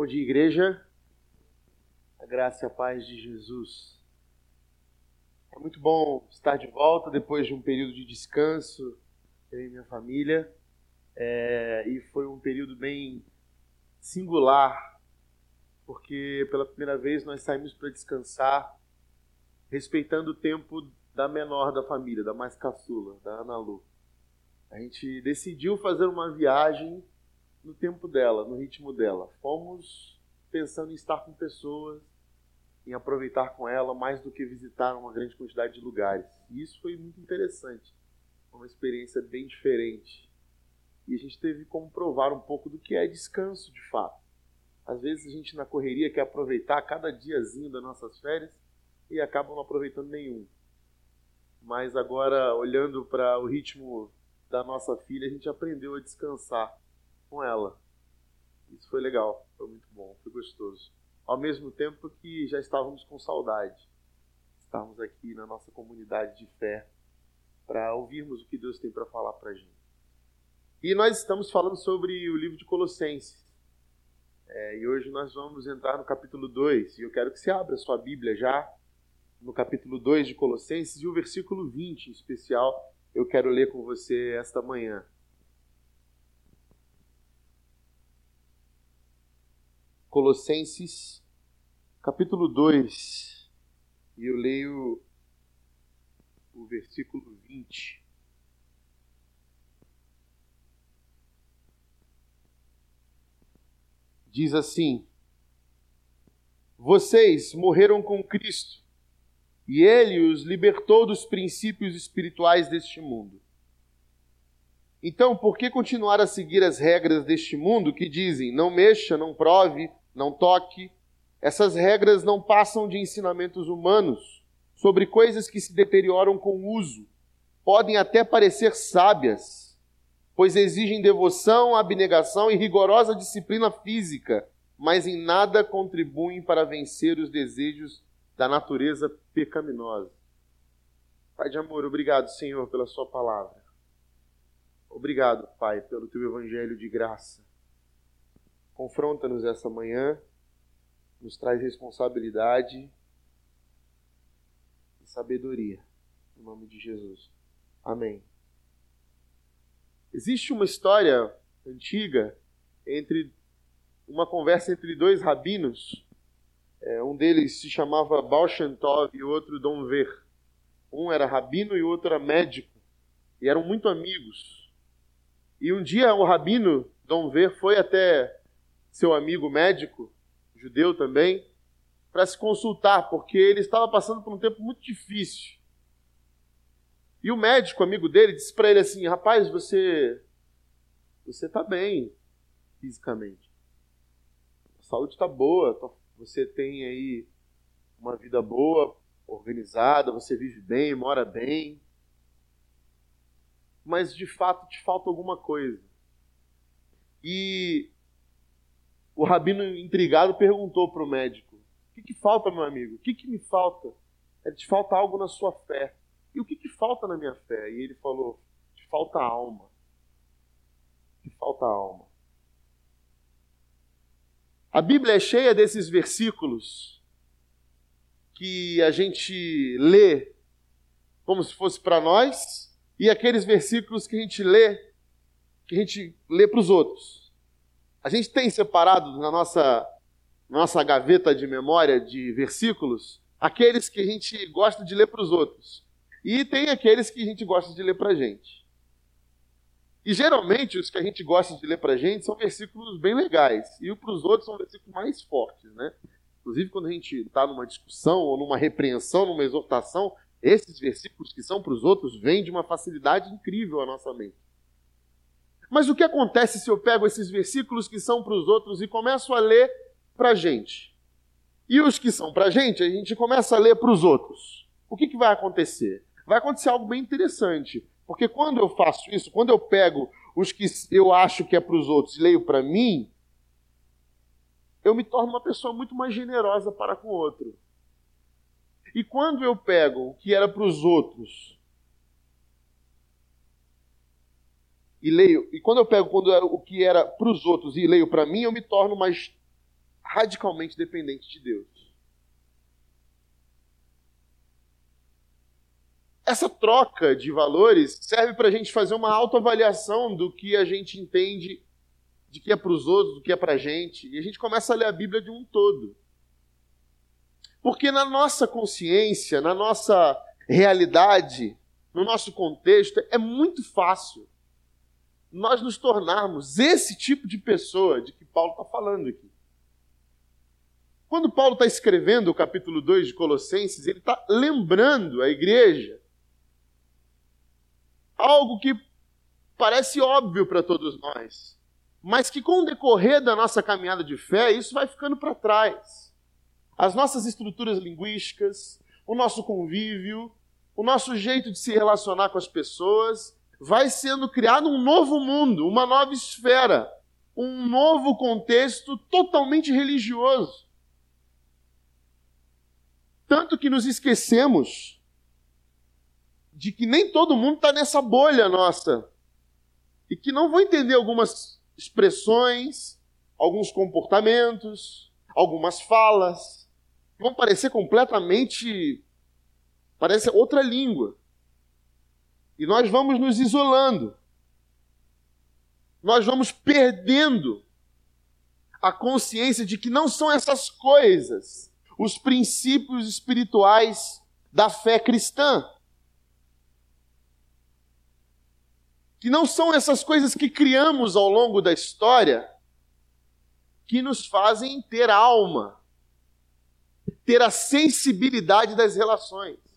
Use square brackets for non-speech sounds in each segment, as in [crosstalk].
Bom dia, igreja. A graça e a paz de Jesus. É muito bom estar de volta depois de um período de descanso, eu e minha família. É, e foi um período bem singular, porque pela primeira vez nós saímos para descansar, respeitando o tempo da menor da família, da mais caçula, da Ana Lu. A gente decidiu fazer uma viagem no tempo dela, no ritmo dela. Fomos pensando em estar com pessoas, em aproveitar com ela mais do que visitar uma grande quantidade de lugares. E isso foi muito interessante. Uma experiência bem diferente. E a gente teve como provar um pouco do que é descanso de fato. Às vezes a gente na correria quer aproveitar cada diazinho das nossas férias e acaba não aproveitando nenhum. Mas agora, olhando para o ritmo da nossa filha, a gente aprendeu a descansar com ela. Isso foi legal, foi muito bom, foi gostoso. Ao mesmo tempo que já estávamos com saudade. Estávamos aqui na nossa comunidade de fé para ouvirmos o que Deus tem para falar para a gente. E nós estamos falando sobre o livro de Colossenses. É, e hoje nós vamos entrar no capítulo 2. E eu quero que você abra sua Bíblia já no capítulo 2 de Colossenses e o versículo 20 em especial. Eu quero ler com você esta manhã. Colossenses, capítulo 2, e eu leio o versículo 20. Diz assim: Vocês morreram com Cristo, e Ele os libertou dos princípios espirituais deste mundo então, por que continuar a seguir as regras deste mundo que dizem não mexa, não prove, não toque. Essas regras não passam de ensinamentos humanos sobre coisas que se deterioram com o uso. Podem até parecer sábias, pois exigem devoção, abnegação e rigorosa disciplina física, mas em nada contribuem para vencer os desejos da natureza pecaminosa. Pai de amor, obrigado, Senhor, pela Sua palavra. Obrigado, Pai, pelo Teu evangelho de graça. Confronta-nos essa manhã nos traz responsabilidade e sabedoria. Em nome de Jesus. Amém. Existe uma história antiga entre uma conversa entre dois rabinos. É, um deles se chamava Baal Shem Tov e outro Dom Ver. Um era rabino e o outro era médico. E eram muito amigos. E um dia o rabino Dom Ver foi até seu amigo médico judeu também, para se consultar, porque ele estava passando por um tempo muito difícil. E o médico, amigo dele, disse para ele assim: Rapaz, você você está bem fisicamente. A saúde está boa, você tem aí uma vida boa, organizada, você vive bem, mora bem. Mas de fato te falta alguma coisa. E o rabino, intrigado, perguntou para o médico: O que, que, falta, meu amigo? O que, que me falta? É, te falta algo na sua fé. E o que, que falta na minha fé? E ele falou: Te falta alma. Te falta alma. A Bíblia é cheia desses versículos que a gente lê como se fosse para nós, e aqueles versículos que a gente lê, que a gente lê para os outros. A gente tem separado na nossa, nossa gaveta de memória de versículos aqueles que a gente gosta de ler para os outros. E tem aqueles que a gente gosta de ler para a gente. E geralmente os que a gente gosta de ler para a gente são versículos bem legais. E para os outros são versículos mais fortes. Né? Inclusive, quando a gente está numa discussão ou numa repreensão, numa exortação, esses versículos que são para os outros vêm de uma facilidade incrível à nossa mente. Mas o que acontece se eu pego esses versículos que são para os outros e começo a ler para a gente? E os que são para a gente, a gente começa a ler para os outros. O que, que vai acontecer? Vai acontecer algo bem interessante. Porque quando eu faço isso, quando eu pego os que eu acho que é para os outros e leio para mim, eu me torno uma pessoa muito mais generosa para com o outro. E quando eu pego o que era para os outros e leio, e quando eu pego quando era o que era para os outros e leio para mim, eu me torno mais radicalmente dependente de Deus. Essa troca de valores serve para a gente fazer uma autoavaliação do que a gente entende de que é para os outros, do que é para a gente, e a gente começa a ler a Bíblia de um todo. Porque na nossa consciência, na nossa realidade, no nosso contexto, é muito fácil nós nos tornarmos esse tipo de pessoa de que Paulo está falando aqui. Quando Paulo está escrevendo o capítulo 2 de Colossenses, ele está lembrando a igreja algo que parece óbvio para todos nós, mas que com o decorrer da nossa caminhada de fé, isso vai ficando para trás. As nossas estruturas linguísticas, o nosso convívio, o nosso jeito de se relacionar com as pessoas, vai sendo criado um novo mundo, uma nova esfera, um novo contexto totalmente religioso. Tanto que nos esquecemos de que nem todo mundo está nessa bolha nossa. E que não vão entender algumas expressões, alguns comportamentos, algumas falas. Vão parecer completamente. Parece outra língua. E nós vamos nos isolando. Nós vamos perdendo a consciência de que não são essas coisas os princípios espirituais da fé cristã. Que não são essas coisas que criamos ao longo da história que nos fazem ter alma, ter a sensibilidade das relações.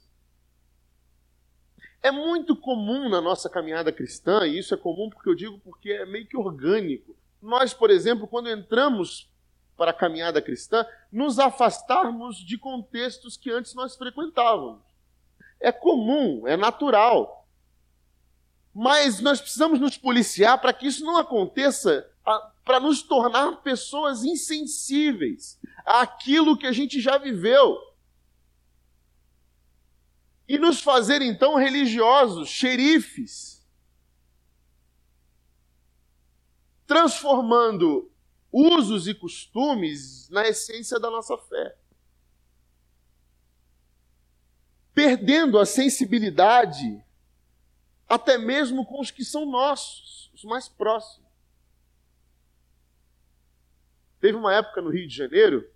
É muito comum na nossa caminhada cristã, e isso é comum porque eu digo porque é meio que orgânico. Nós, por exemplo, quando entramos para a caminhada cristã, nos afastarmos de contextos que antes nós frequentávamos. É comum, é natural. Mas nós precisamos nos policiar para que isso não aconteça, para nos tornar pessoas insensíveis àquilo que a gente já viveu e nos fazer então religiosos, xerifes, transformando usos e costumes na essência da nossa fé. Perdendo a sensibilidade, até mesmo com os que são nossos, os mais próximos. Teve uma época no Rio de Janeiro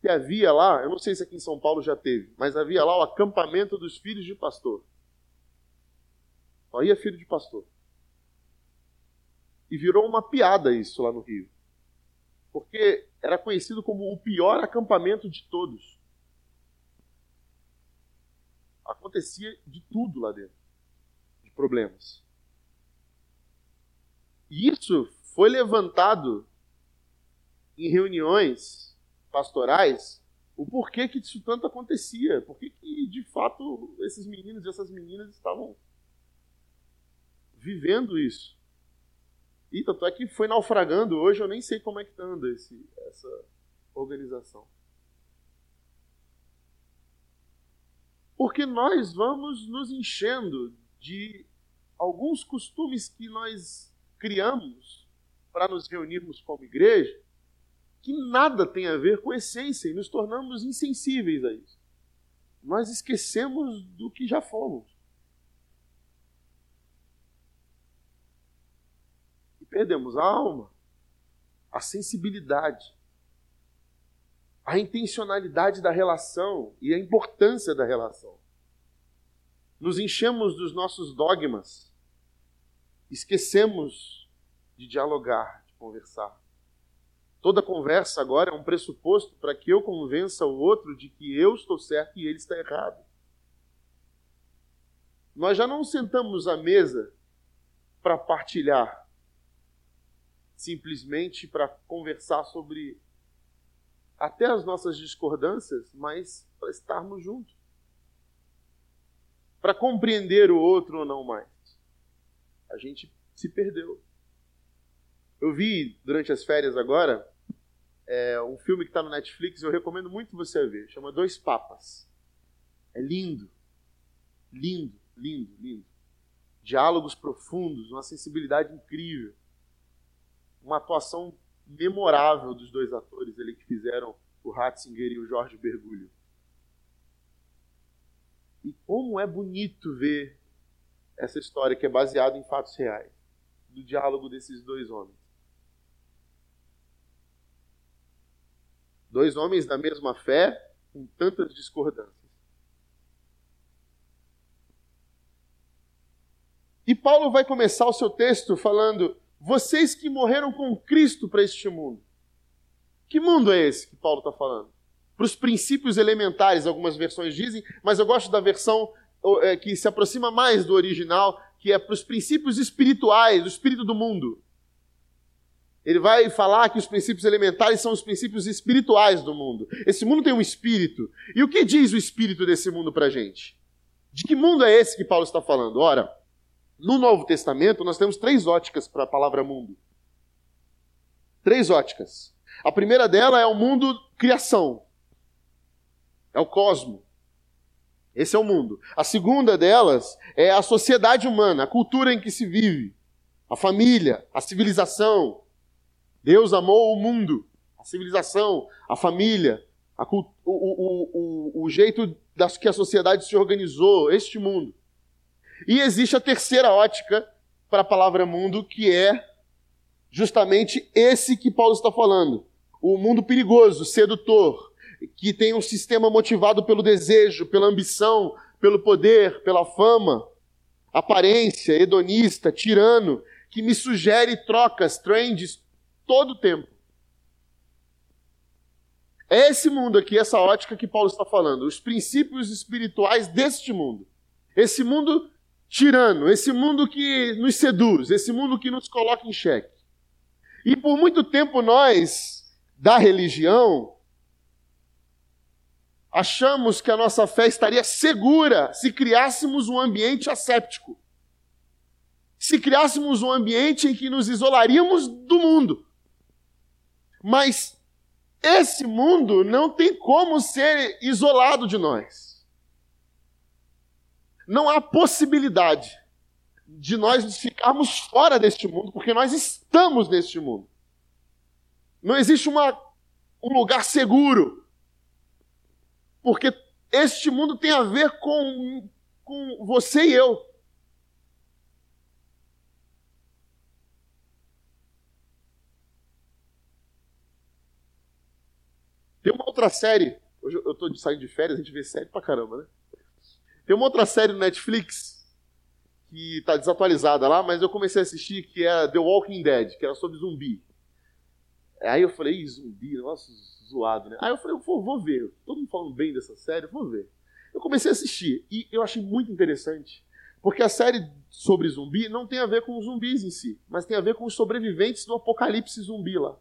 que havia lá, eu não sei se aqui em São Paulo já teve, mas havia lá o acampamento dos filhos de pastor. Só ia filho de pastor. E virou uma piada isso lá no Rio. Porque era conhecido como o pior acampamento de todos. Acontecia de tudo lá dentro, de problemas. E isso foi levantado em reuniões pastorais o porquê que isso tanto acontecia, por que de fato esses meninos e essas meninas estavam vivendo isso. E tanto é que foi naufragando hoje, eu nem sei como é que anda esse, essa organização. Porque nós vamos nos enchendo de alguns costumes que nós criamos para nos reunirmos como igreja, que nada tem a ver com essência e nos tornamos insensíveis a isso. Nós esquecemos do que já fomos. E perdemos a alma, a sensibilidade, a intencionalidade da relação e a importância da relação. Nos enchemos dos nossos dogmas, esquecemos de dialogar, de conversar. Toda conversa agora é um pressuposto para que eu convença o outro de que eu estou certo e ele está errado. Nós já não sentamos à mesa para partilhar, simplesmente para conversar sobre até as nossas discordâncias, mas para estarmos juntos. Para compreender o outro ou não mais. A gente se perdeu. Eu vi durante as férias agora é, um filme que está no Netflix, eu recomendo muito você ver. Chama Dois Papas. É lindo. Lindo, lindo, lindo. Diálogos profundos, uma sensibilidade incrível. Uma atuação memorável dos dois atores ali que fizeram o Ratzinger e o Jorge Bergoglio. E como é bonito ver essa história que é baseada em fatos reais, do diálogo desses dois homens. Dois homens da mesma fé, com tantas discordâncias. E Paulo vai começar o seu texto falando: vocês que morreram com Cristo para este mundo. Que mundo é esse que Paulo está falando? Para os princípios elementares, algumas versões dizem, mas eu gosto da versão é, que se aproxima mais do original, que é para os princípios espirituais, do espírito do mundo. Ele vai falar que os princípios elementares são os princípios espirituais do mundo. Esse mundo tem um espírito. E o que diz o espírito desse mundo para a gente? De que mundo é esse que Paulo está falando? Ora, no Novo Testamento, nós temos três óticas para a palavra mundo. Três óticas. A primeira dela é o mundo criação. É o cosmo. Esse é o mundo. A segunda delas é a sociedade humana, a cultura em que se vive, a família, a civilização. Deus amou o mundo, a civilização, a família, a, o, o, o, o jeito das que a sociedade se organizou, este mundo. E existe a terceira ótica para a palavra mundo, que é justamente esse que Paulo está falando. O mundo perigoso, sedutor, que tem um sistema motivado pelo desejo, pela ambição, pelo poder, pela fama, aparência, hedonista, tirano, que me sugere trocas, trends, todo o tempo. É esse mundo aqui, essa ótica que Paulo está falando, os princípios espirituais deste mundo. Esse mundo tirano, esse mundo que nos seduz, esse mundo que nos coloca em xeque. E por muito tempo nós, da religião, achamos que a nossa fé estaria segura se criássemos um ambiente asséptico. Se criássemos um ambiente em que nos isolaríamos do mundo. Mas esse mundo não tem como ser isolado de nós não há possibilidade de nós ficarmos fora deste mundo, porque nós estamos neste mundo. Não existe uma, um lugar seguro, porque este mundo tem a ver com, com você e eu. Tem uma outra série. Hoje eu estou saindo de férias, a gente vê série pra caramba, né? Tem uma outra série no Netflix que está desatualizada lá, mas eu comecei a assistir que é The Walking Dead, que era sobre zumbi. Aí eu falei, zumbi, nossa, zoado, né? Aí eu falei, vou, vou ver. Todo mundo falando bem dessa série, vou ver. Eu comecei a assistir e eu achei muito interessante, porque a série sobre zumbi não tem a ver com os zumbis em si, mas tem a ver com os sobreviventes do apocalipse zumbi lá.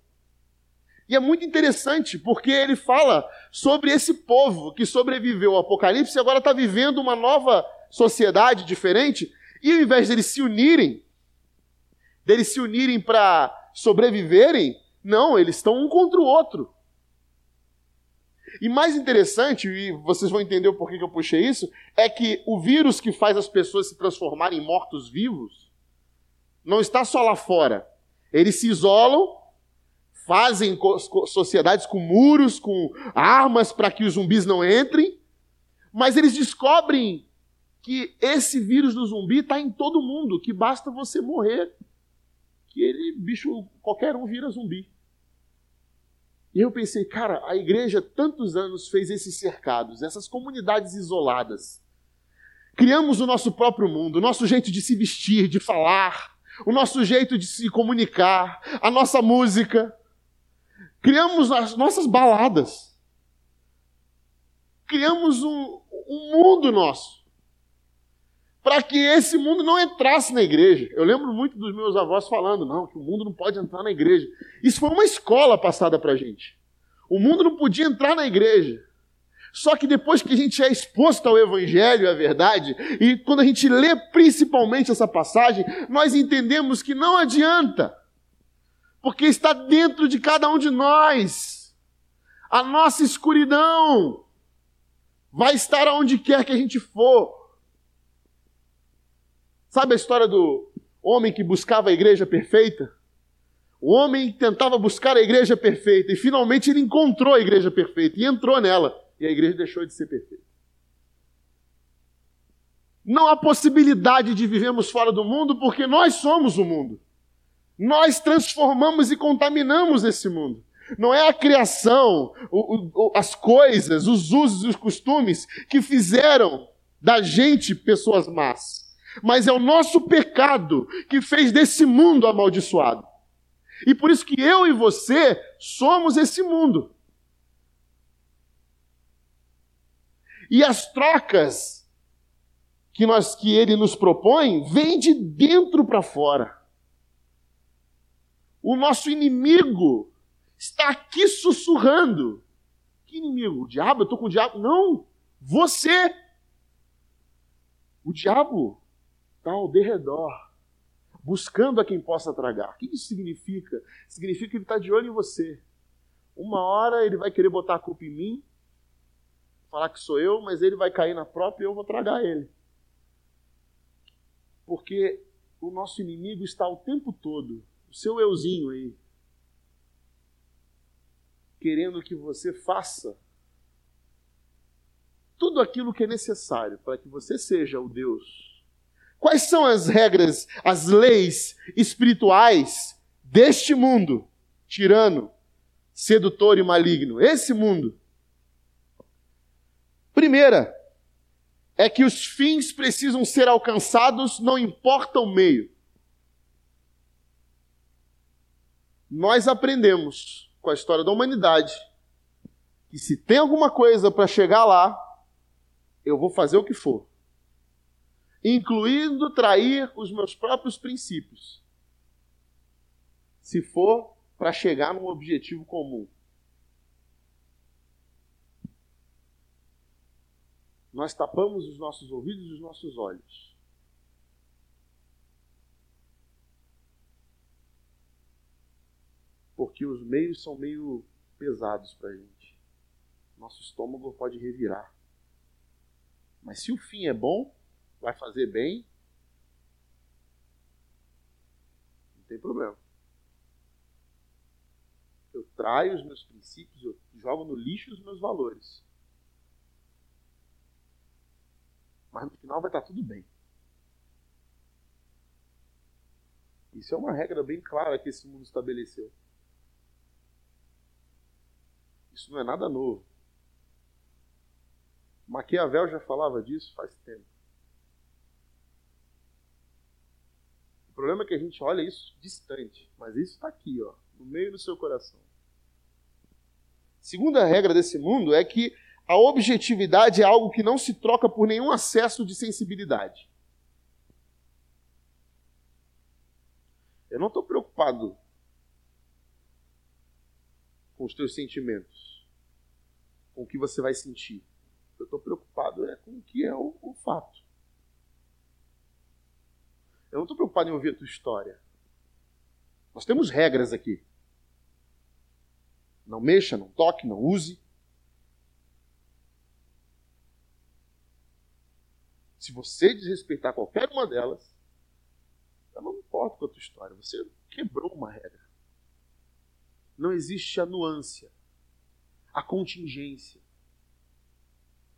E é muito interessante, porque ele fala sobre esse povo que sobreviveu ao Apocalipse e agora está vivendo uma nova sociedade diferente. E ao invés deles se unirem, deles se unirem para sobreviverem, não, eles estão um contra o outro. E mais interessante, e vocês vão entender o porquê que eu puxei isso, é que o vírus que faz as pessoas se transformarem em mortos-vivos não está só lá fora. Eles se isolam fazem sociedades com muros, com armas para que os zumbis não entrem, mas eles descobrem que esse vírus do zumbi está em todo mundo, que basta você morrer, que ele, bicho, qualquer um vira zumbi. E eu pensei, cara, a igreja tantos anos fez esses cercados, essas comunidades isoladas. Criamos o nosso próprio mundo, o nosso jeito de se vestir, de falar, o nosso jeito de se comunicar, a nossa música. Criamos as nossas baladas. Criamos um, um mundo nosso. Para que esse mundo não entrasse na igreja. Eu lembro muito dos meus avós falando, não, que o mundo não pode entrar na igreja. Isso foi uma escola passada para a gente. O mundo não podia entrar na igreja. Só que depois que a gente é exposto ao Evangelho, à verdade, e quando a gente lê principalmente essa passagem, nós entendemos que não adianta porque está dentro de cada um de nós. A nossa escuridão vai estar aonde quer que a gente for. Sabe a história do homem que buscava a igreja perfeita? O homem tentava buscar a igreja perfeita e finalmente ele encontrou a igreja perfeita e entrou nela. E a igreja deixou de ser perfeita. Não há possibilidade de vivermos fora do mundo porque nós somos o mundo. Nós transformamos e contaminamos esse mundo. Não é a criação, o, o, as coisas, os usos e os costumes que fizeram da gente pessoas más. Mas é o nosso pecado que fez desse mundo amaldiçoado. E por isso que eu e você somos esse mundo. E as trocas que nós que ele nos propõe vêm de dentro para fora. O nosso inimigo está aqui sussurrando. Que inimigo? O diabo? Eu estou com o diabo? Não! Você! O diabo está ao derredor, buscando a quem possa tragar. O que isso significa? Significa que ele está de olho em você. Uma hora ele vai querer botar a culpa em mim, falar que sou eu, mas ele vai cair na própria e eu vou tragar ele. Porque o nosso inimigo está o tempo todo, o seu euzinho aí, querendo que você faça tudo aquilo que é necessário para que você seja o Deus. Quais são as regras, as leis espirituais deste mundo tirano, sedutor e maligno? Esse mundo. Primeira, é que os fins precisam ser alcançados, não importa o meio. Nós aprendemos com a história da humanidade que se tem alguma coisa para chegar lá, eu vou fazer o que for, incluindo trair os meus próprios princípios, se for para chegar num objetivo comum. Nós tapamos os nossos ouvidos e os nossos olhos porque os meios são meio pesados para a gente. Nosso estômago pode revirar. Mas se o fim é bom, vai fazer bem, não tem problema. Eu traio os meus princípios, eu jogo no lixo os meus valores. Mas no final vai estar tudo bem. Isso é uma regra bem clara que esse mundo estabeleceu. Isso não é nada novo. Maquiavel já falava disso faz tempo. O problema é que a gente olha isso distante, mas isso está aqui, ó, no meio do seu coração. Segunda regra desse mundo é que a objetividade é algo que não se troca por nenhum acesso de sensibilidade. Eu não estou preocupado com os teus sentimentos, com o que você vai sentir. Eu estou preocupado é com o que é o, o fato. Eu não estou preocupado em ouvir a tua história. Nós temos regras aqui. Não mexa, não toque, não use. Se você desrespeitar qualquer uma delas, eu não importa com a tua história. Você quebrou uma regra não existe a nuance, a contingência.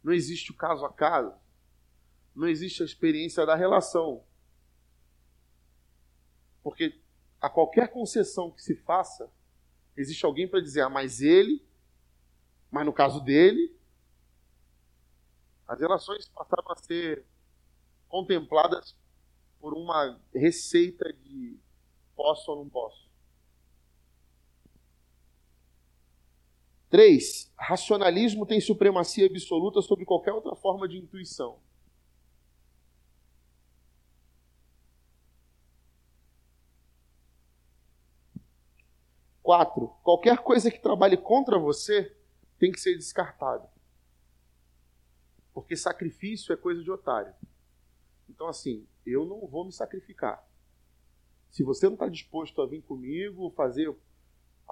Não existe o caso a caso. Não existe a experiência da relação. Porque a qualquer concessão que se faça, existe alguém para dizer, ah, mas ele, mas no caso dele, as relações passaram a ser contempladas por uma receita de posso ou não posso. Três, racionalismo tem supremacia absoluta sobre qualquer outra forma de intuição. Quatro, qualquer coisa que trabalhe contra você tem que ser descartada. Porque sacrifício é coisa de otário. Então, assim, eu não vou me sacrificar. Se você não está disposto a vir comigo, fazer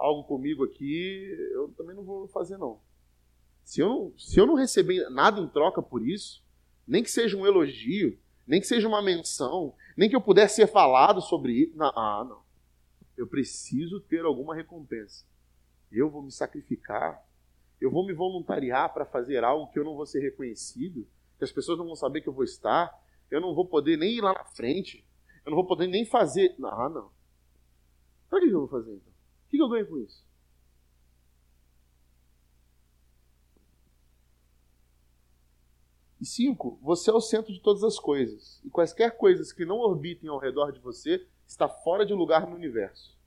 algo comigo aqui, eu também não vou fazer, não. Se eu não, se eu não receber nada em troca por isso, nem que seja um elogio, nem que seja uma menção, nem que eu pudesse ser falado sobre isso, não, ah, não. eu preciso ter alguma recompensa. Eu vou me sacrificar, eu vou me voluntariar para fazer algo que eu não vou ser reconhecido, que as pessoas não vão saber que eu vou estar, eu não vou poder nem ir lá na frente, eu não vou poder nem fazer. Ah, não. Para que eu vou fazer então? O que eu ganho com isso? E cinco, você é o centro de todas as coisas. E quaisquer coisas que não orbitem ao redor de você está fora de lugar no universo.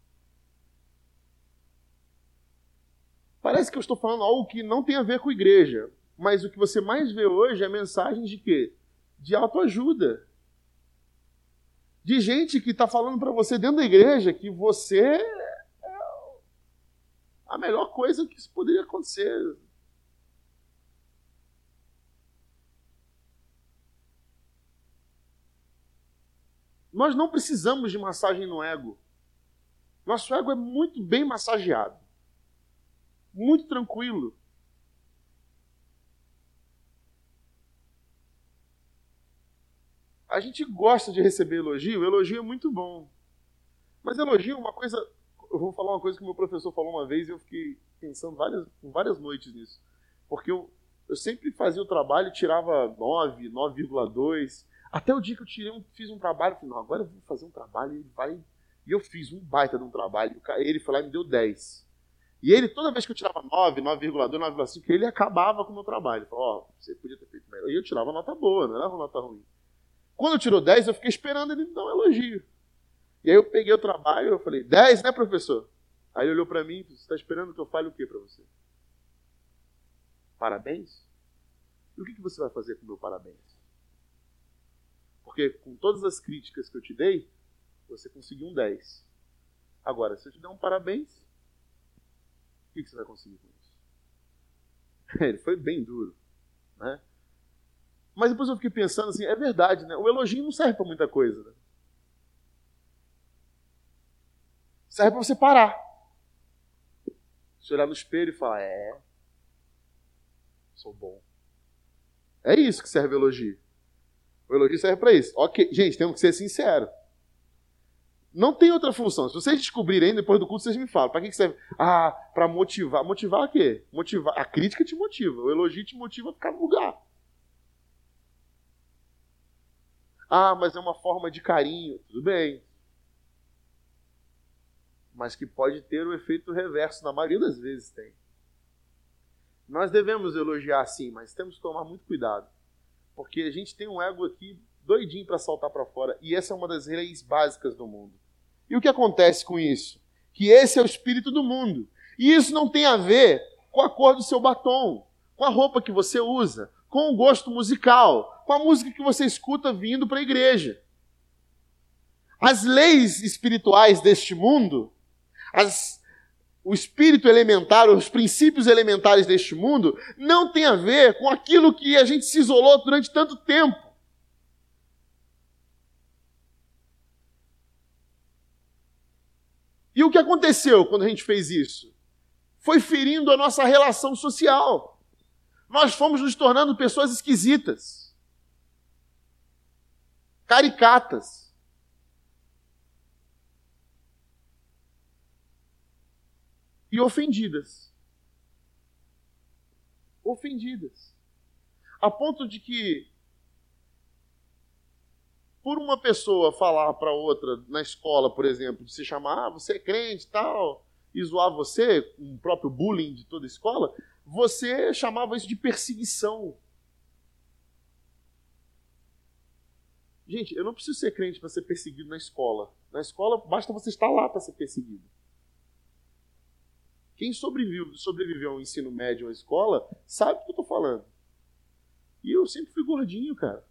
Parece que eu estou falando algo que não tem a ver com igreja, mas o que você mais vê hoje é mensagens de quê? De autoajuda. De gente que está falando para você dentro da igreja que você a melhor coisa que poderia acontecer. Nós não precisamos de massagem no ego. Nosso ego é muito bem massageado. Muito tranquilo. A gente gosta de receber elogio, elogio é muito bom. Mas elogio é uma coisa. Eu vou falar uma coisa que meu professor falou uma vez e eu fiquei pensando várias, várias noites nisso. Porque eu, eu sempre fazia o trabalho e tirava 9, 9,2. Até o dia que eu tirei fiz um trabalho, falei, não, agora eu vou fazer um trabalho, e vai. E eu fiz um baita de um trabalho. Ele foi lá e me deu 10. E ele, toda vez que eu tirava 9, 9,2, 9,5, ele acabava com o meu trabalho. Ele falou, ó, oh, você podia ter feito melhor. E eu tirava nota boa, não era uma nota ruim. Quando eu tirou 10, eu fiquei esperando ele me dar um elogio. E aí eu peguei o trabalho, eu falei, 10, né, professor? Aí ele olhou para mim, você está esperando que eu fale o que para você? Parabéns? E o que, que você vai fazer com o meu parabéns? Porque com todas as críticas que eu te dei, você conseguiu um 10. Agora, se eu te der um parabéns, o que, você vai conseguir com isso? [laughs] Ele foi bem duro. Né? Mas depois eu fiquei pensando assim, é verdade, né? O elogio não serve para muita coisa. Né? Serve para você parar. Você olhar no espelho e falar, é, sou bom. É isso que serve o elogio. O elogio serve para isso. Ok, gente, temos que ser sinceros. Não tem outra função. Se vocês descobrirem depois do culto, vocês me falam. Para que serve? Ah, para motivar. Motivar o quê? Motivar. A crítica te motiva. O elogio te motiva a ficar no lugar. Ah, mas é uma forma de carinho. Tudo bem. Mas que pode ter o efeito reverso. Na maioria das vezes tem. Nós devemos elogiar sim, mas temos que tomar muito cuidado. Porque a gente tem um ego aqui doidinho para saltar para fora. E essa é uma das leis básicas do mundo. E o que acontece com isso? Que esse é o espírito do mundo. E isso não tem a ver com a cor do seu batom, com a roupa que você usa, com o gosto musical, com a música que você escuta vindo para a igreja. As leis espirituais deste mundo, as o espírito elementar, os princípios elementares deste mundo, não tem a ver com aquilo que a gente se isolou durante tanto tempo. E o que aconteceu quando a gente fez isso? Foi ferindo a nossa relação social. Nós fomos nos tornando pessoas esquisitas, caricatas. E ofendidas. Ofendidas. A ponto de que, por uma pessoa falar para outra na escola, por exemplo, de se chamar, ah, você é crente tal, e zoar você, um próprio bullying de toda a escola, você chamava isso de perseguição. Gente, eu não preciso ser crente para ser perseguido na escola. Na escola, basta você estar lá para ser perseguido. Quem sobreviveu, sobreviveu ao ensino médio à escola sabe o que eu estou falando. E eu sempre fui gordinho, cara.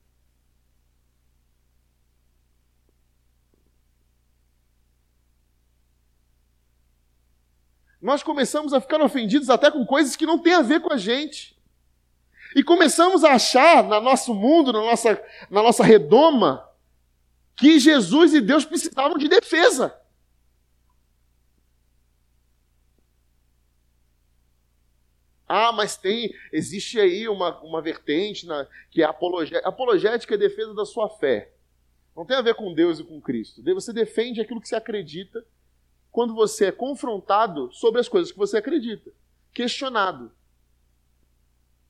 Nós começamos a ficar ofendidos até com coisas que não têm a ver com a gente. E começamos a achar no nosso mundo, na nossa, na nossa redoma, que Jesus e Deus precisavam de defesa. Ah, mas tem, existe aí uma, uma vertente na, que é apologética. Apologética é defesa da sua fé. Não tem a ver com Deus e com Cristo. Você defende aquilo que você acredita quando você é confrontado sobre as coisas que você acredita, questionado.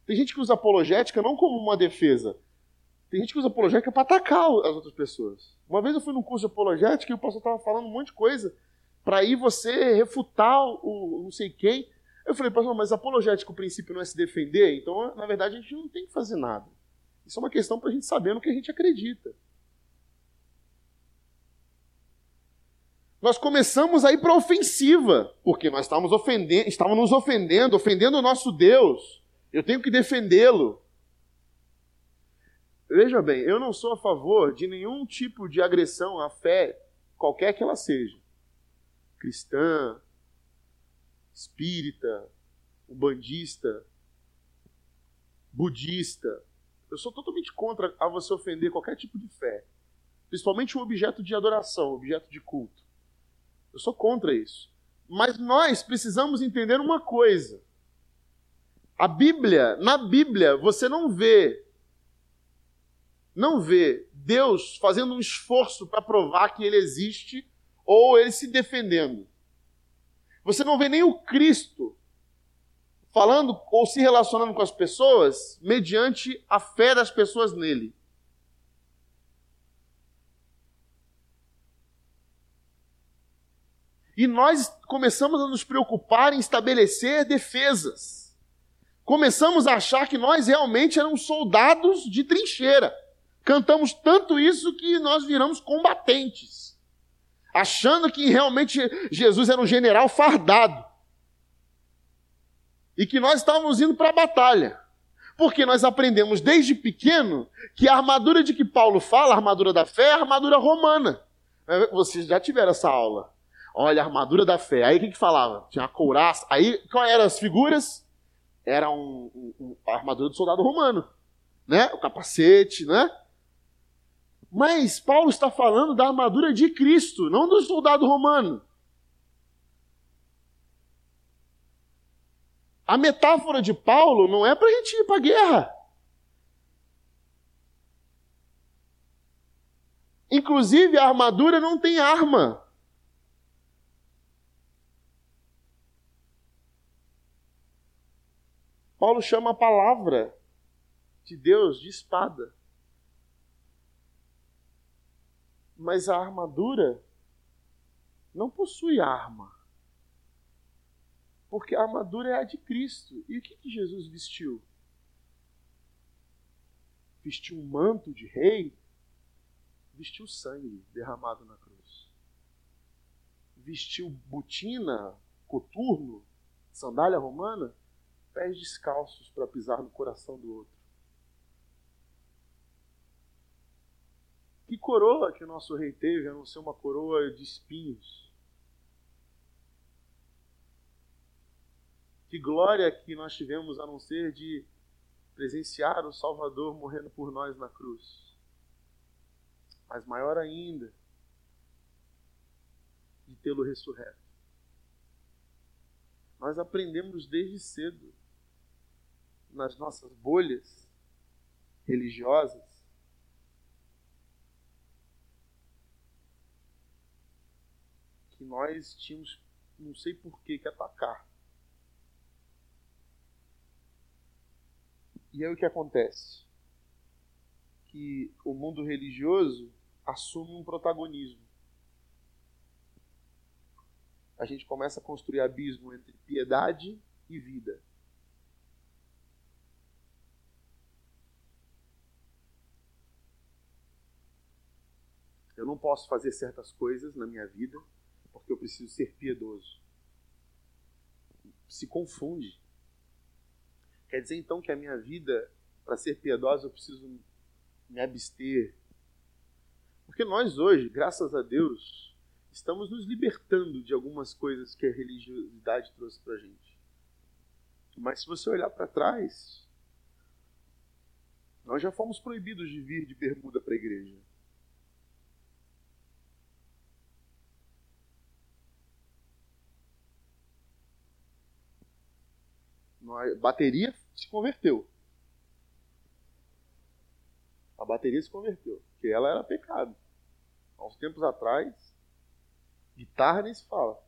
Tem gente que usa apologética não como uma defesa. Tem gente que usa apologética para atacar as outras pessoas. Uma vez eu fui num curso de apologética e o pastor estava falando um monte de coisa para aí você refutar o não sei quem. Eu falei, pastor, mas apologética, o princípio não é se defender, então, na verdade, a gente não tem que fazer nada. Isso é uma questão para a gente saber no que a gente acredita. Nós começamos a ir para a ofensiva, porque nós estávamos, ofendendo, estávamos nos ofendendo, ofendendo o nosso Deus. Eu tenho que defendê-lo. Veja bem, eu não sou a favor de nenhum tipo de agressão à fé, qualquer que ela seja. Cristã, espírita, umbandista, budista. Eu sou totalmente contra a você ofender qualquer tipo de fé, principalmente um objeto de adoração, um objeto de culto. Eu sou contra isso. Mas nós precisamos entender uma coisa. A Bíblia, na Bíblia, você não vê não vê Deus fazendo um esforço para provar que ele existe ou ele se defendendo. Você não vê nem o Cristo falando ou se relacionando com as pessoas mediante a fé das pessoas nele. E nós começamos a nos preocupar em estabelecer defesas. Começamos a achar que nós realmente éramos soldados de trincheira. Cantamos tanto isso que nós viramos combatentes, achando que realmente Jesus era um general fardado e que nós estávamos indo para a batalha. Porque nós aprendemos desde pequeno que a armadura de que Paulo fala, a armadura da fé, é a armadura romana. Vocês já tiveram essa aula. Olha, a armadura da fé. Aí o que, que falava? Tinha a couraça. Aí, qual eram as figuras? Era um, um, a armadura do soldado romano. Né? O capacete, né? Mas Paulo está falando da armadura de Cristo, não do soldado romano. A metáfora de Paulo não é para a gente ir para a guerra. Inclusive, a armadura não tem arma. Paulo chama a palavra de Deus de espada. Mas a armadura não possui arma. Porque a armadura é a de Cristo. E o que, que Jesus vestiu? Vestiu um manto de rei? Vestiu sangue derramado na cruz. Vestiu botina, coturno, sandália romana? Pés descalços para pisar no coração do outro. Que coroa que o nosso rei teve, a não ser uma coroa de espinhos? Que glória que nós tivemos a não ser de presenciar o Salvador morrendo por nós na cruz. Mas maior ainda, de tê-lo ressurreto. Nós aprendemos desde cedo, nas nossas bolhas religiosas, que nós tínhamos, não sei por que, que atacar. E aí o que acontece? Que o mundo religioso assume um protagonismo. A gente começa a construir abismo entre piedade e vida. Eu não posso fazer certas coisas na minha vida porque eu preciso ser piedoso. Se confunde. Quer dizer então que a minha vida, para ser piedosa, eu preciso me abster. Porque nós hoje, graças a Deus, estamos nos libertando de algumas coisas que a religiosidade trouxe para a gente. Mas se você olhar para trás, nós já fomos proibidos de vir de bermuda para a igreja. A bateria se converteu. A bateria se converteu. Porque ela era pecado. Há uns tempos atrás, guitarra nem se fala.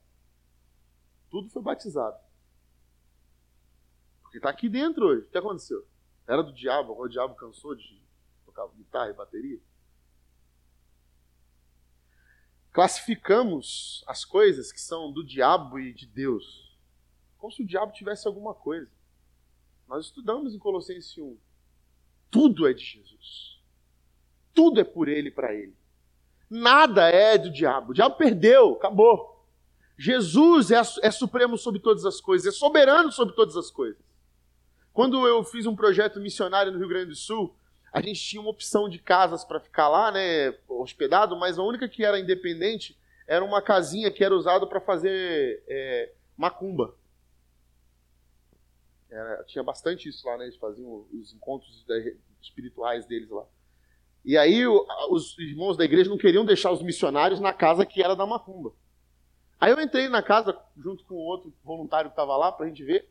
tudo foi batizado. Porque está aqui dentro hoje. O que aconteceu? Era do diabo, agora o diabo cansou de tocar guitarra e bateria. Classificamos as coisas que são do diabo e de Deus como se o diabo tivesse alguma coisa. Nós estudamos em Colossenses 1. Tudo é de Jesus. Tudo é por ele e para ele. Nada é do diabo. O diabo perdeu, acabou. Jesus é, é supremo sobre todas as coisas, é soberano sobre todas as coisas. Quando eu fiz um projeto missionário no Rio Grande do Sul, a gente tinha uma opção de casas para ficar lá, né, hospedado, mas a única que era independente era uma casinha que era usada para fazer é, macumba. Era, tinha bastante isso lá, né? Eles faziam os encontros espirituais deles lá. E aí os irmãos da igreja não queriam deixar os missionários na casa que era da macumba. Aí eu entrei na casa junto com outro voluntário que estava lá para a gente ver.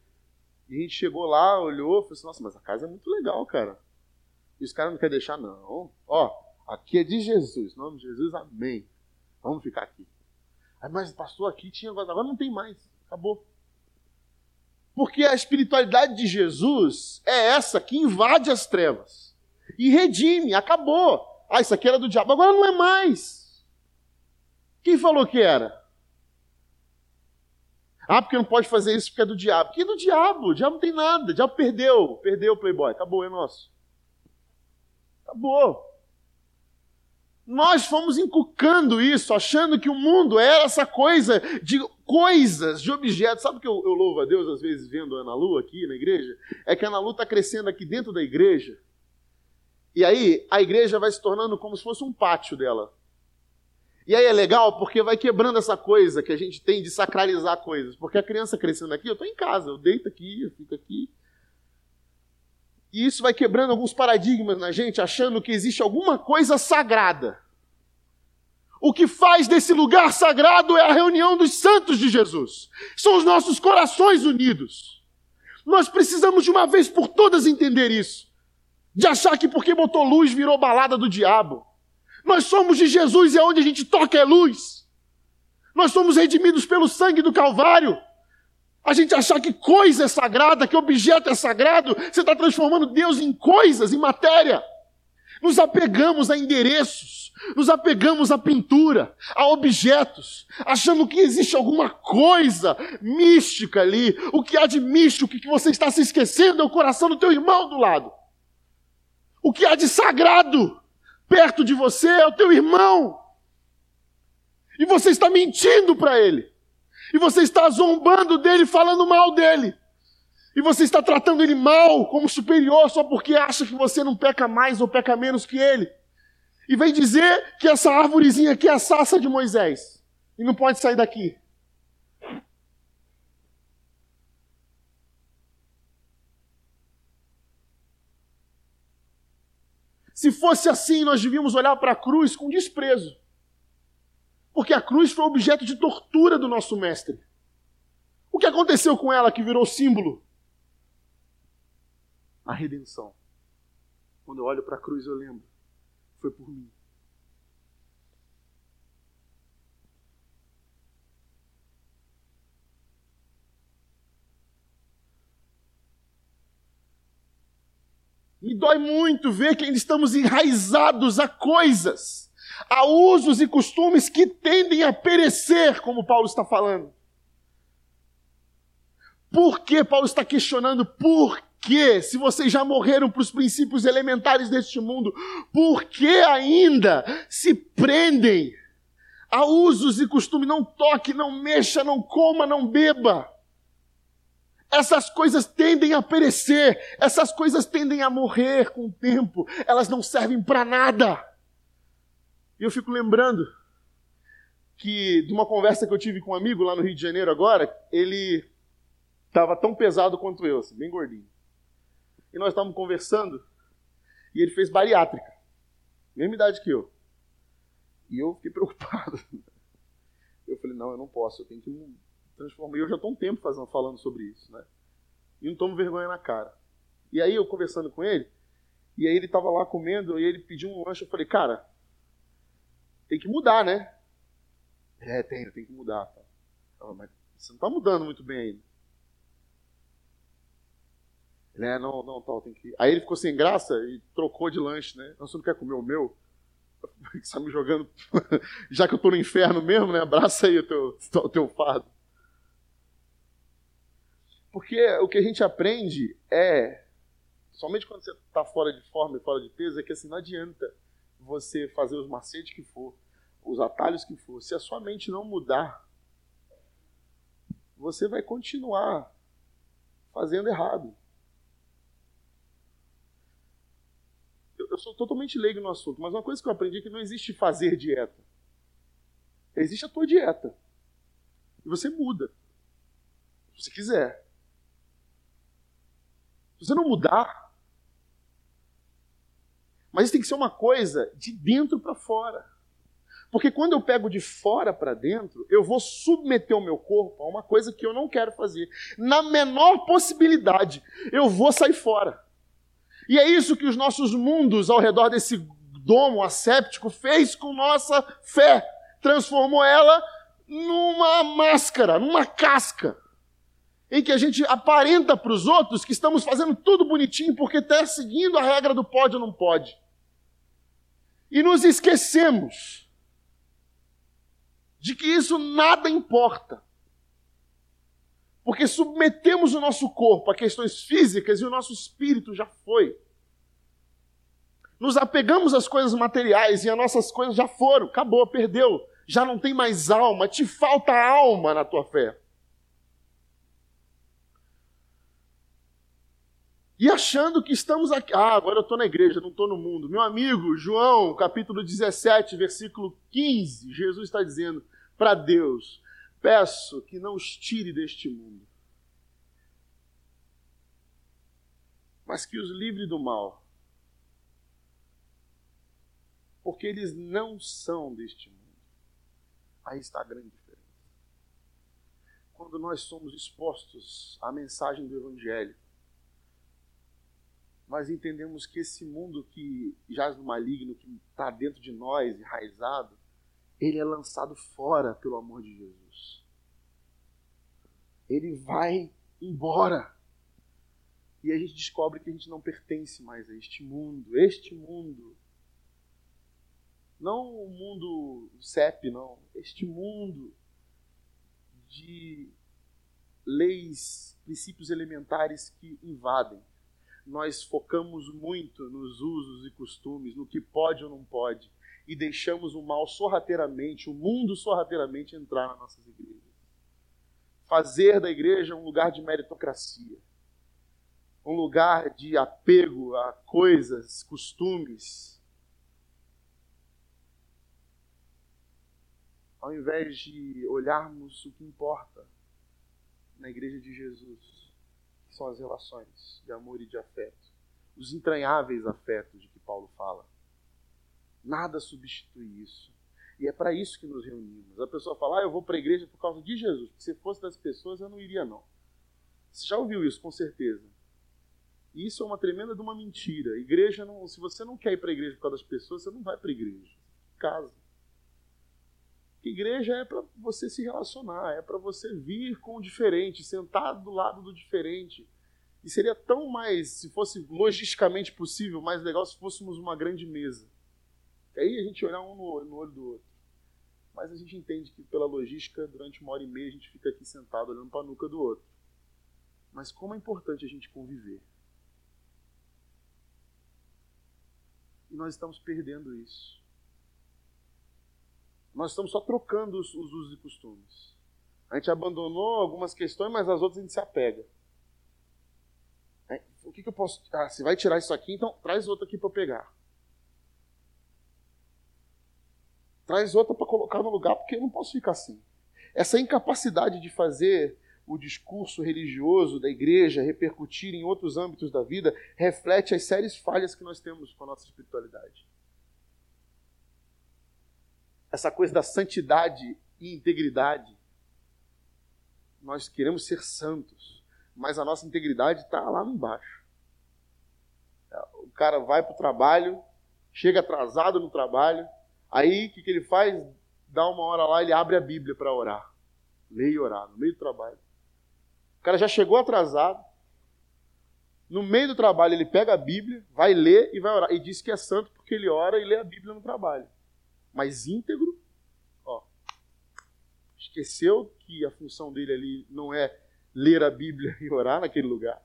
E a gente chegou lá, olhou, falou assim, nossa, mas a casa é muito legal, cara. E os caras não querem deixar, não. Ó, aqui é de Jesus, em nome de Jesus, amém. Vamos ficar aqui. Aí, mas pastor, aqui tinha, agora não tem mais, acabou. Porque a espiritualidade de Jesus é essa que invade as trevas e redime, acabou. Ah, isso aqui era do diabo, agora não é mais. Quem falou que era? Ah, porque não pode fazer isso porque é do diabo. Que é do diabo? O diabo não tem nada. O diabo perdeu. Perdeu o Playboy. Acabou, é nosso. Acabou. Nós fomos encucando isso, achando que o mundo era essa coisa de coisas, de objetos. Sabe o que eu, eu louvo a Deus às vezes vendo a Ana Lu aqui na igreja? É que a Ana Lu está crescendo aqui dentro da igreja. E aí a igreja vai se tornando como se fosse um pátio dela. E aí é legal porque vai quebrando essa coisa que a gente tem de sacralizar coisas. Porque a criança crescendo aqui, eu estou em casa, eu deito aqui, eu fico aqui. E isso vai quebrando alguns paradigmas na gente, achando que existe alguma coisa sagrada. O que faz desse lugar sagrado é a reunião dos santos de Jesus. São os nossos corações unidos. Nós precisamos de uma vez por todas entender isso. De achar que porque botou luz virou balada do diabo. Nós somos de Jesus e aonde a gente toca é luz. Nós somos redimidos pelo sangue do Calvário. A gente achar que coisa é sagrada, que objeto é sagrado, você está transformando Deus em coisas, em matéria. Nos apegamos a endereços, nos apegamos à pintura, a objetos, achando que existe alguma coisa mística ali. O que há de místico que você está se esquecendo é o coração do teu irmão do lado. O que há de sagrado perto de você é o teu irmão. E você está mentindo para ele e você está zombando dele, falando mal dele. E você está tratando ele mal, como superior, só porque acha que você não peca mais ou peca menos que ele. E vem dizer que essa árvorezinha aqui é a saça de Moisés. E não pode sair daqui. Se fosse assim, nós devíamos olhar para a cruz com desprezo. Porque a cruz foi objeto de tortura do nosso mestre. O que aconteceu com ela que virou símbolo? A redenção. Quando eu olho para a cruz, eu lembro. Foi por mim. Me dói muito ver que ainda estamos enraizados a coisas Há usos e costumes que tendem a perecer, como Paulo está falando. Por que Paulo está questionando? Por que, se vocês já morreram para os princípios elementares deste mundo, por que ainda se prendem a usos e costumes? Não toque, não mexa, não coma, não beba. Essas coisas tendem a perecer, essas coisas tendem a morrer com o tempo, elas não servem para nada. E eu fico lembrando que de uma conversa que eu tive com um amigo lá no Rio de Janeiro agora, ele estava tão pesado quanto eu, assim, bem gordinho. E nós estávamos conversando e ele fez bariátrica, mesma idade que eu. E eu fiquei [laughs] preocupado. Eu falei, não, eu não posso, eu tenho que transformar. E eu já estou um tempo fazendo, falando sobre isso, né? E não tomo vergonha na cara. E aí eu conversando com ele, e aí ele estava lá comendo, e ele pediu um lanche, eu falei, cara, tem que mudar, né? É, tem, tem que mudar. Tá? mas Você não está mudando muito bem ainda. Ele é, não, não, tal, tem que. Aí ele ficou sem graça e trocou de lanche, né? Não, você não quer comer o meu? [laughs] Você está me jogando. [laughs] Já que eu estou no inferno mesmo, né? Abraça aí o teu, o teu fardo. Porque o que a gente aprende é, somente quando você está fora de forma e fora de peso, é que assim, não adianta você fazer os macetes que for, os atalhos que for. Se a sua mente não mudar, você vai continuar fazendo errado. Eu sou totalmente leigo no assunto, mas uma coisa que eu aprendi é que não existe fazer dieta. Existe a tua dieta. E você muda. Se você quiser. Se você não mudar, mas isso tem que ser uma coisa de dentro para fora. Porque quando eu pego de fora para dentro, eu vou submeter o meu corpo a uma coisa que eu não quero fazer. Na menor possibilidade, eu vou sair fora. E é isso que os nossos mundos ao redor desse domo asséptico fez com nossa fé. Transformou ela numa máscara, numa casca em que a gente aparenta para os outros que estamos fazendo tudo bonitinho porque está seguindo a regra do pode ou não pode. E nos esquecemos de que isso nada importa. Porque submetemos o nosso corpo a questões físicas e o nosso espírito já foi. Nos apegamos às coisas materiais e as nossas coisas já foram, acabou, perdeu. Já não tem mais alma, te falta alma na tua fé. E achando que estamos aqui. Ah, agora eu estou na igreja, não estou no mundo. Meu amigo, João, capítulo 17, versículo 15, Jesus está dizendo para Deus: Peço que não os tire deste mundo, mas que os livre do mal. Porque eles não são deste mundo. Aí está a grande diferença. Quando nós somos expostos à mensagem do Evangelho, nós entendemos que esse mundo que jaz no maligno, que está dentro de nós, enraizado, ele é lançado fora pelo amor de Jesus. Ele vai embora. E a gente descobre que a gente não pertence mais a este mundo. Este mundo. Não o mundo CEP, não. Este mundo de leis, princípios elementares que invadem nós focamos muito nos usos e costumes, no que pode ou não pode, e deixamos o mal sorrateiramente, o mundo sorrateiramente entrar nas nossas igrejas. Fazer da igreja um lugar de meritocracia, um lugar de apego a coisas, costumes, ao invés de olharmos o que importa na igreja de Jesus são as relações de amor e de afeto. Os entranháveis afetos de que Paulo fala. Nada substitui isso. E é para isso que nos reunimos. A pessoa fala, ah, eu vou para a igreja por causa de Jesus. Porque se fosse das pessoas, eu não iria, não. Você já ouviu isso, com certeza. E isso é uma tremenda de uma mentira. Igreja não, se você não quer ir para a igreja por causa das pessoas, você não vai para a igreja. Casa. Igreja é para você se relacionar, é para você vir com o diferente, sentar do lado do diferente. E seria tão mais, se fosse logisticamente possível, mais legal se fôssemos uma grande mesa. E aí a gente olhar um no, no olho do outro. Mas a gente entende que pela logística, durante uma hora e meia a gente fica aqui sentado olhando para a nuca do outro. Mas como é importante a gente conviver. E nós estamos perdendo isso. Nós estamos só trocando os, os usos e costumes. A gente abandonou algumas questões, mas as outras a gente se apega. É, o que, que eu posso. Ah, você vai tirar isso aqui, então traz outra aqui para eu pegar. Traz outra para colocar no lugar, porque eu não posso ficar assim. Essa incapacidade de fazer o discurso religioso da igreja repercutir em outros âmbitos da vida reflete as sérias falhas que nós temos com a nossa espiritualidade essa coisa da santidade e integridade. Nós queremos ser santos, mas a nossa integridade está lá embaixo. O cara vai para o trabalho, chega atrasado no trabalho, aí o que, que ele faz? Dá uma hora lá, ele abre a Bíblia para orar. ler e orar, no meio do trabalho. O cara já chegou atrasado. No meio do trabalho, ele pega a Bíblia, vai ler e vai orar. E diz que é santo porque ele ora e lê a Bíblia no trabalho. Mas íntegro, ó, esqueceu que a função dele ali não é ler a Bíblia [laughs] e orar naquele lugar.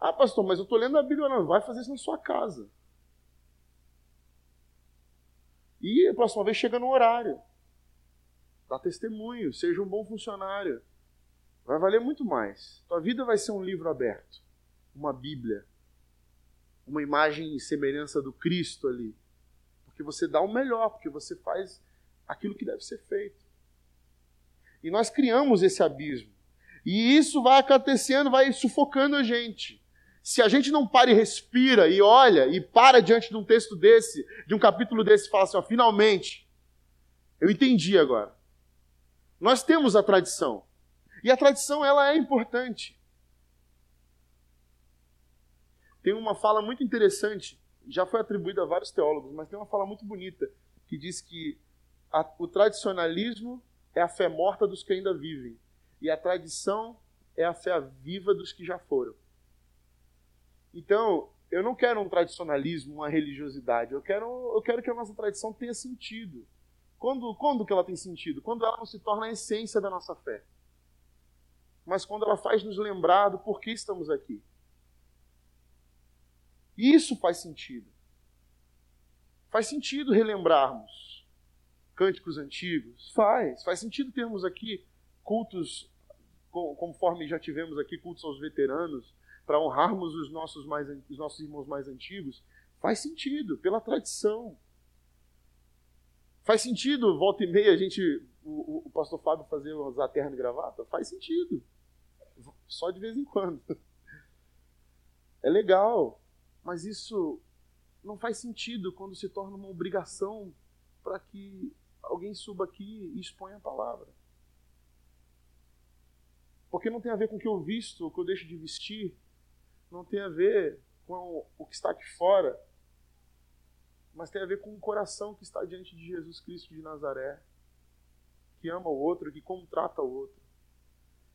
Ah, pastor, mas eu estou lendo a Bíblia, não. Vai fazer isso na sua casa. E a próxima vez chega no horário. Dá testemunho, seja um bom funcionário. Vai valer muito mais. Tua vida vai ser um livro aberto, uma Bíblia, uma imagem e semelhança do Cristo ali. Porque você dá o melhor, porque você faz aquilo que deve ser feito. E nós criamos esse abismo. E isso vai acontecendo, vai sufocando a gente. Se a gente não para e respira e olha e para diante de um texto desse, de um capítulo desse, e fala assim: ó, finalmente, eu entendi agora. Nós temos a tradição. E a tradição ela é importante. Tem uma fala muito interessante, já foi atribuída a vários teólogos, mas tem uma fala muito bonita que diz que a, o tradicionalismo é a fé morta dos que ainda vivem e a tradição é a fé viva dos que já foram. Então, eu não quero um tradicionalismo, uma religiosidade. Eu quero, eu quero que a nossa tradição tenha sentido. Quando, quando que ela tem sentido? Quando ela não se torna a essência da nossa fé. Mas quando ela faz nos lembrar do porquê estamos aqui. Isso faz sentido. Faz sentido relembrarmos cânticos antigos? Faz. Faz sentido termos aqui cultos, conforme já tivemos aqui, cultos aos veteranos, para honrarmos os nossos, mais, os nossos irmãos mais antigos, faz sentido, pela tradição. Faz sentido, volta e meia, a gente, o, o pastor Fábio fazer usar terno e gravata? Faz sentido. Só de vez em quando. [laughs] É legal, mas isso não faz sentido quando se torna uma obrigação para que alguém suba aqui e exponha a palavra. Porque não tem a ver com o que eu visto, o que eu deixo de vestir, não tem a ver com o que está aqui fora, mas tem a ver com o coração que está diante de Jesus Cristo de Nazaré, que ama o outro, que como trata o outro,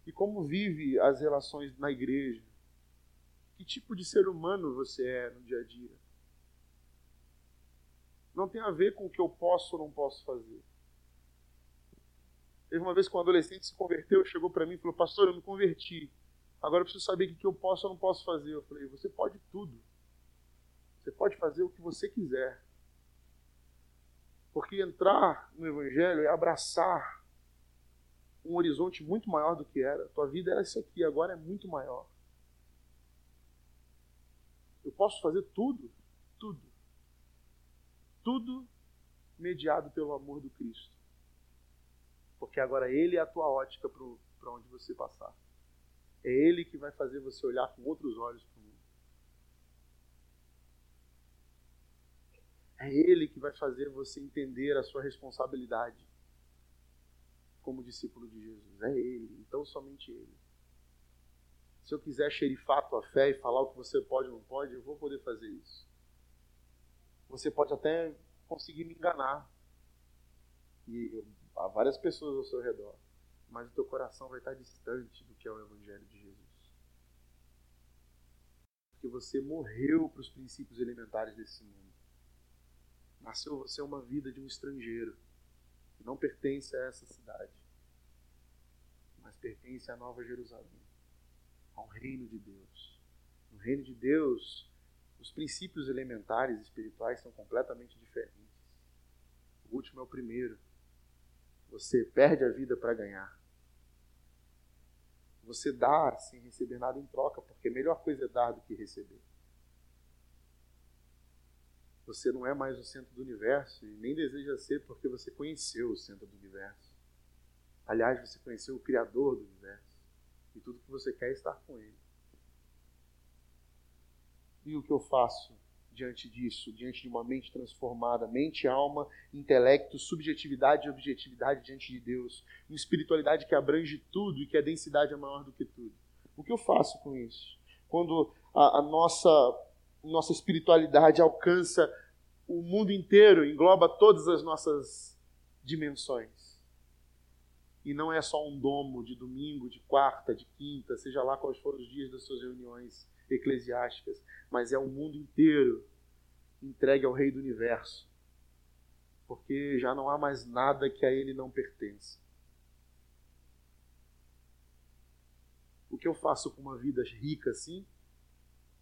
e como vive as relações na igreja. Que tipo de ser humano você é no dia a dia? Não tem a ver com o que eu posso ou não posso fazer. Teve uma vez que um adolescente se converteu, chegou para mim e falou: Pastor, eu me converti. Agora eu preciso saber o que eu posso ou não posso fazer. Eu falei: Você pode tudo. Você pode fazer o que você quiser. Porque entrar no Evangelho é abraçar um horizonte muito maior do que era. Tua vida era isso aqui, agora é muito maior. Eu posso fazer tudo, tudo. Tudo mediado pelo amor do Cristo. Porque agora Ele é a tua ótica para onde você passar. É Ele que vai fazer você olhar com outros olhos para o mundo. É Ele que vai fazer você entender a sua responsabilidade como discípulo de Jesus. É Ele, então somente Ele. Se eu quiser xerifar a tua fé e falar o que você pode ou não pode, eu vou poder fazer isso. Você pode até conseguir me enganar. E Há várias pessoas ao seu redor, mas o teu coração vai estar distante do que é o Evangelho de Jesus. Porque você morreu para os princípios elementares desse mundo. Nasceu você uma vida de um estrangeiro, que não pertence a essa cidade, mas pertence à Nova Jerusalém, ao reino de Deus. No reino de Deus, os princípios elementares espirituais são completamente diferentes. O último é o primeiro você perde a vida para ganhar. Você dá sem receber nada em troca, porque a melhor coisa é dar do que receber. Você não é mais o centro do universo e nem deseja ser porque você conheceu o centro do universo. Aliás, você conheceu o Criador do universo. E tudo que você quer é estar com Ele. E o que eu faço diante disso, diante de uma mente transformada, mente, alma, intelecto, subjetividade e objetividade diante de Deus, uma espiritualidade que abrange tudo e que a densidade é maior do que tudo. O que eu faço com isso? Quando a, a nossa, nossa espiritualidade alcança o mundo inteiro, engloba todas as nossas dimensões. E não é só um domo de domingo, de quarta, de quinta, seja lá quais forem os dias das suas reuniões eclesiásticas, mas é o mundo inteiro entregue ao Rei do Universo. Porque já não há mais nada que a Ele não pertence. O que eu faço com uma vida rica assim,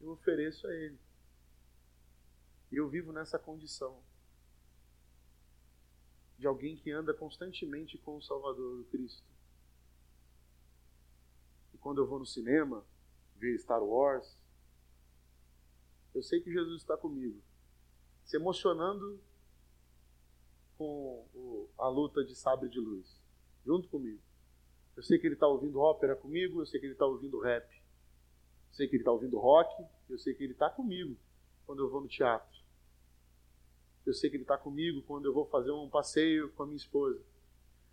eu ofereço a Ele. E eu vivo nessa condição de alguém que anda constantemente com o Salvador, o Cristo. E quando eu vou no cinema, ver Star Wars, eu sei que Jesus está comigo, se emocionando com a luta de sabre de luz, junto comigo. Eu sei que ele está ouvindo ópera comigo, eu sei que ele está ouvindo rap, eu sei que ele está ouvindo rock, eu sei que ele está comigo quando eu vou no teatro. Eu sei que Ele está comigo quando eu vou fazer um passeio com a minha esposa.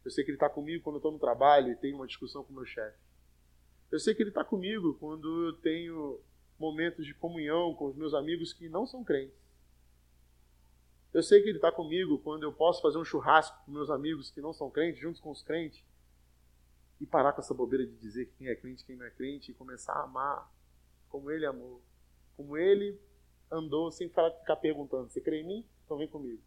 Eu sei que Ele está comigo quando eu estou no trabalho e tenho uma discussão com o meu chefe. Eu sei que Ele está comigo quando eu tenho momentos de comunhão com os meus amigos que não são crentes. Eu sei que Ele está comigo quando eu posso fazer um churrasco com meus amigos que não são crentes, juntos com os crentes, e parar com essa bobeira de dizer quem é crente quem não é crente, e começar a amar como Ele amou, como Ele andou, sem ficar perguntando: Você crê em mim? Então vem comigo.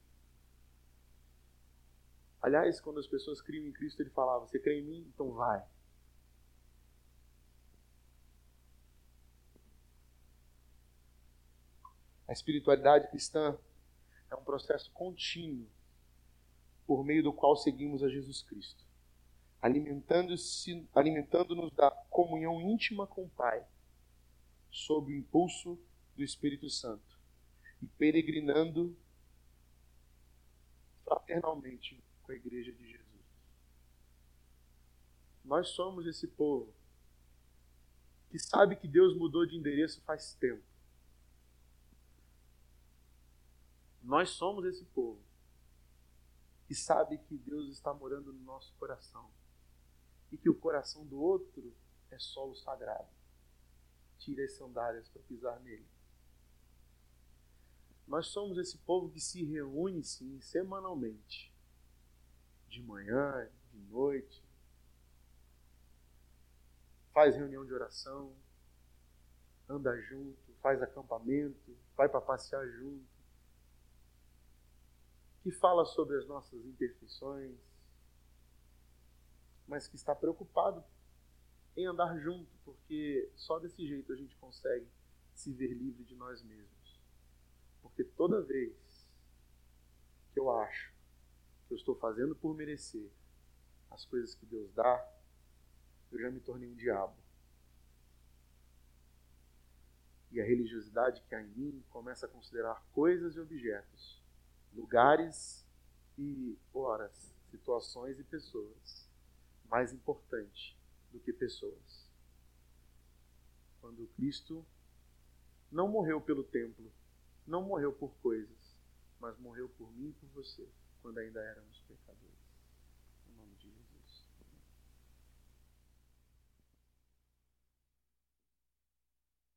Aliás, quando as pessoas criam em Cristo, ele falava: Você crê em mim? Então vai. A espiritualidade cristã é um processo contínuo por meio do qual seguimos a Jesus Cristo, alimentando-nos alimentando da comunhão íntima com o Pai, sob o impulso do Espírito Santo, e peregrinando fraternalmente com a igreja de Jesus. Nós somos esse povo que sabe que Deus mudou de endereço faz tempo. Nós somos esse povo que sabe que Deus está morando no nosso coração e que o coração do outro é solo sagrado. Tira as sandálias para pisar nele. Nós somos esse povo que se reúne, sim, semanalmente. De manhã, de noite. Faz reunião de oração. Anda junto, faz acampamento, vai para passear junto. Que fala sobre as nossas imperfeições, mas que está preocupado em andar junto, porque só desse jeito a gente consegue se ver livre de nós mesmos. Porque toda vez que eu acho que eu estou fazendo por merecer as coisas que Deus dá, eu já me tornei um diabo. E a religiosidade que há em mim começa a considerar coisas e objetos, lugares e horas, situações e pessoas mais importante do que pessoas. Quando Cristo não morreu pelo templo, não morreu por coisas, mas morreu por mim e por você, quando ainda éramos pecadores.